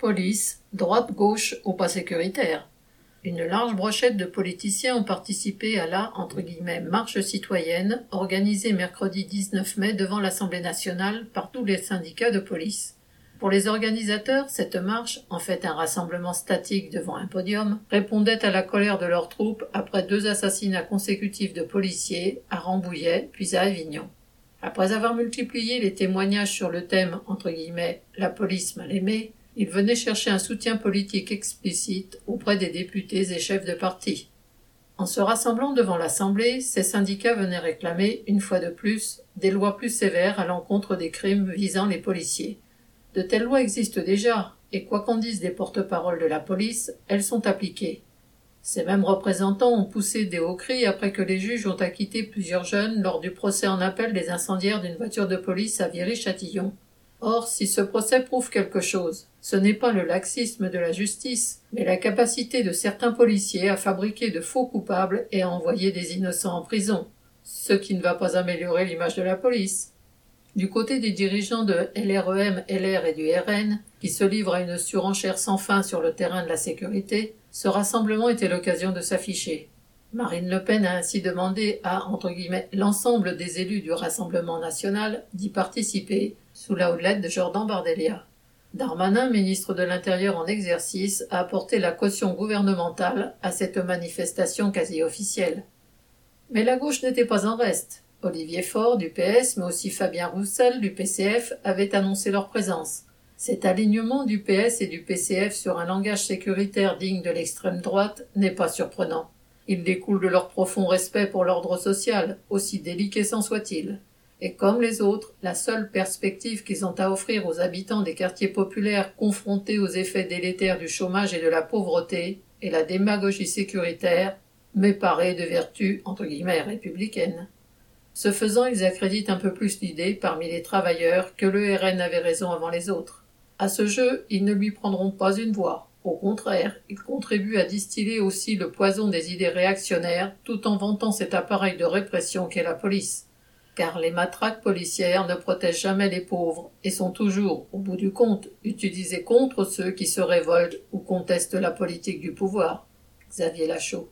Police, droite-gauche ou pas sécuritaire. Une large brochette de politiciens ont participé à la marche citoyenne organisée mercredi 19 mai devant l'Assemblée nationale par tous les syndicats de police. Pour les organisateurs, cette marche, en fait un rassemblement statique devant un podium, répondait à la colère de leurs troupes après deux assassinats consécutifs de policiers à Rambouillet puis à Avignon. Après avoir multiplié les témoignages sur le thème la police mal aimée, il venait chercher un soutien politique explicite auprès des députés et chefs de parti. En se rassemblant devant l'Assemblée, ces syndicats venaient réclamer, une fois de plus, des lois plus sévères à l'encontre des crimes visant les policiers. De telles lois existent déjà, et quoi qu'en disent des porte-paroles de la police, elles sont appliquées. Ces mêmes représentants ont poussé des hauts cris après que les juges ont acquitté plusieurs jeunes lors du procès en appel des incendiaires d'une voiture de police à Viry-Châtillon. Or, si ce procès prouve quelque chose, ce n'est pas le laxisme de la justice, mais la capacité de certains policiers à fabriquer de faux coupables et à envoyer des innocents en prison, ce qui ne va pas améliorer l'image de la police. Du côté des dirigeants de LREM, LR et du RN, qui se livrent à une surenchère sans fin sur le terrain de la sécurité, ce rassemblement était l'occasion de s'afficher. Marine Le Pen a ainsi demandé à entre l'ensemble des élus du Rassemblement national d'y participer sous la houlette de Jordan Bardella. Darmanin, ministre de l'Intérieur en exercice, a apporté la caution gouvernementale à cette manifestation quasi officielle. Mais la gauche n'était pas en reste. Olivier Faure du PS, mais aussi Fabien Roussel du PCF avaient annoncé leur présence. Cet alignement du PS et du PCF sur un langage sécuritaire digne de l'extrême droite n'est pas surprenant. Il découle de leur profond respect pour l'ordre social, aussi déliquescent soit-il et comme les autres, la seule perspective qu'ils ont à offrir aux habitants des quartiers populaires confrontés aux effets délétères du chômage et de la pauvreté est la démagogie sécuritaire, mais parée de vertus entre guillemets républicaines. Ce faisant, ils accréditent un peu plus l'idée parmi les travailleurs que le RN avait raison avant les autres. À ce jeu, ils ne lui prendront pas une voix. Au contraire, ils contribuent à distiller aussi le poison des idées réactionnaires tout en vantant cet appareil de répression qu'est la police car les matraques policières ne protègent jamais les pauvres et sont toujours, au bout du compte, utilisées contre ceux qui se révoltent ou contestent la politique du pouvoir. Xavier Lachaud.